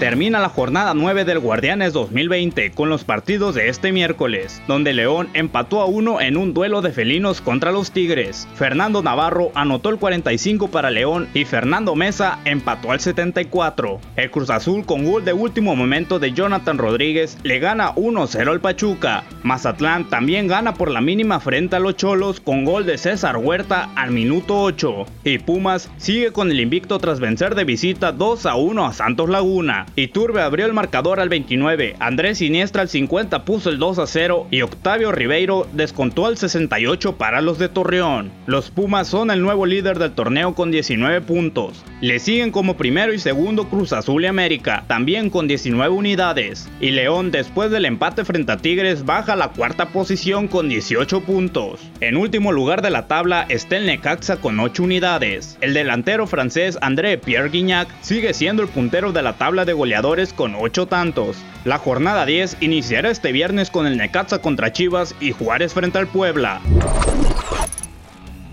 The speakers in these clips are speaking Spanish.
Termina la jornada 9 del Guardianes 2020 con los partidos de este miércoles, donde León empató a uno en un duelo de felinos contra los Tigres. Fernando Navarro anotó el 45 para León y Fernando Mesa empató al 74. El Cruz Azul con gol de último momento de Jonathan Rodríguez le gana 1-0 al Pachuca. Mazatlán también gana por la mínima frente a los Cholos con gol de César Huerta al minuto 8. Y Pumas sigue con el invicto tras vencer de visita 2 1 a Santos Laguna. Iturbe abrió el marcador al 29, Andrés Siniestra al 50 puso el 2 a 0 y Octavio Ribeiro descontó al 68 para los de Torreón. Los Pumas son el nuevo líder del torneo con 19 puntos. Le siguen como primero y segundo Cruz Azul y América, también con 19 unidades. Y León después del empate frente a Tigres baja a la cuarta posición con 18 puntos. En último lugar de la tabla está el Necaxa con 8 unidades. El delantero francés André Pierre Guignac sigue siendo el puntero de la tabla de goleadores con 8 tantos. La jornada 10 iniciará este viernes con el Necaxa contra Chivas y Juárez frente al Puebla.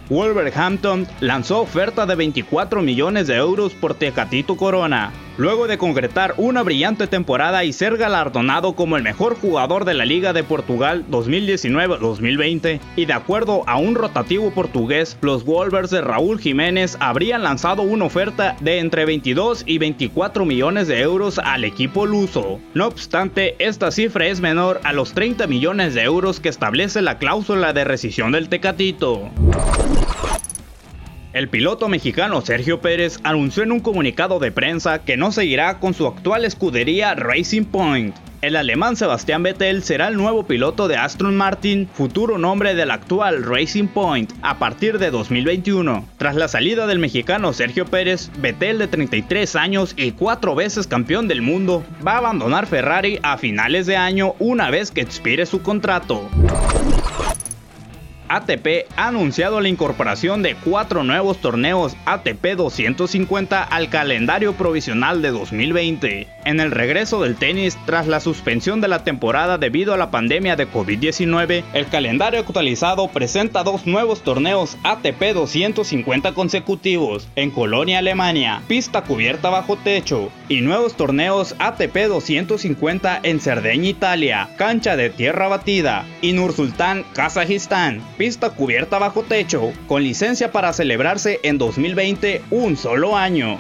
Wolverhampton lanzó oferta de 24 millones de euros por Tecatito Corona, luego de concretar una brillante temporada y ser galardonado como el mejor jugador de la Liga de Portugal 2019-2020, y de acuerdo a un rotativo portugués, los Wolvers de Raúl Jiménez habrían lanzado una oferta de entre 22 y 24 millones de euros al equipo luso. No obstante, esta cifra es menor a los 30 millones de euros que establece la cláusula de rescisión del Tecatito. El piloto mexicano Sergio Pérez anunció en un comunicado de prensa que no seguirá con su actual escudería Racing Point. El alemán Sebastián Vettel será el nuevo piloto de Aston Martin, futuro nombre del actual Racing Point, a partir de 2021. Tras la salida del mexicano Sergio Pérez, Vettel de 33 años y cuatro veces campeón del mundo, va a abandonar Ferrari a finales de año una vez que expire su contrato. ATP ha anunciado la incorporación de cuatro nuevos torneos ATP 250 al calendario provisional de 2020. En el regreso del tenis tras la suspensión de la temporada debido a la pandemia de COVID-19, el calendario actualizado presenta dos nuevos torneos ATP 250 consecutivos en Colonia, Alemania, pista cubierta bajo techo, y nuevos torneos ATP 250 en Cerdeña, Italia, cancha de tierra batida, y Nursultán, Kazajistán pista cubierta bajo techo, con licencia para celebrarse en 2020 un solo año.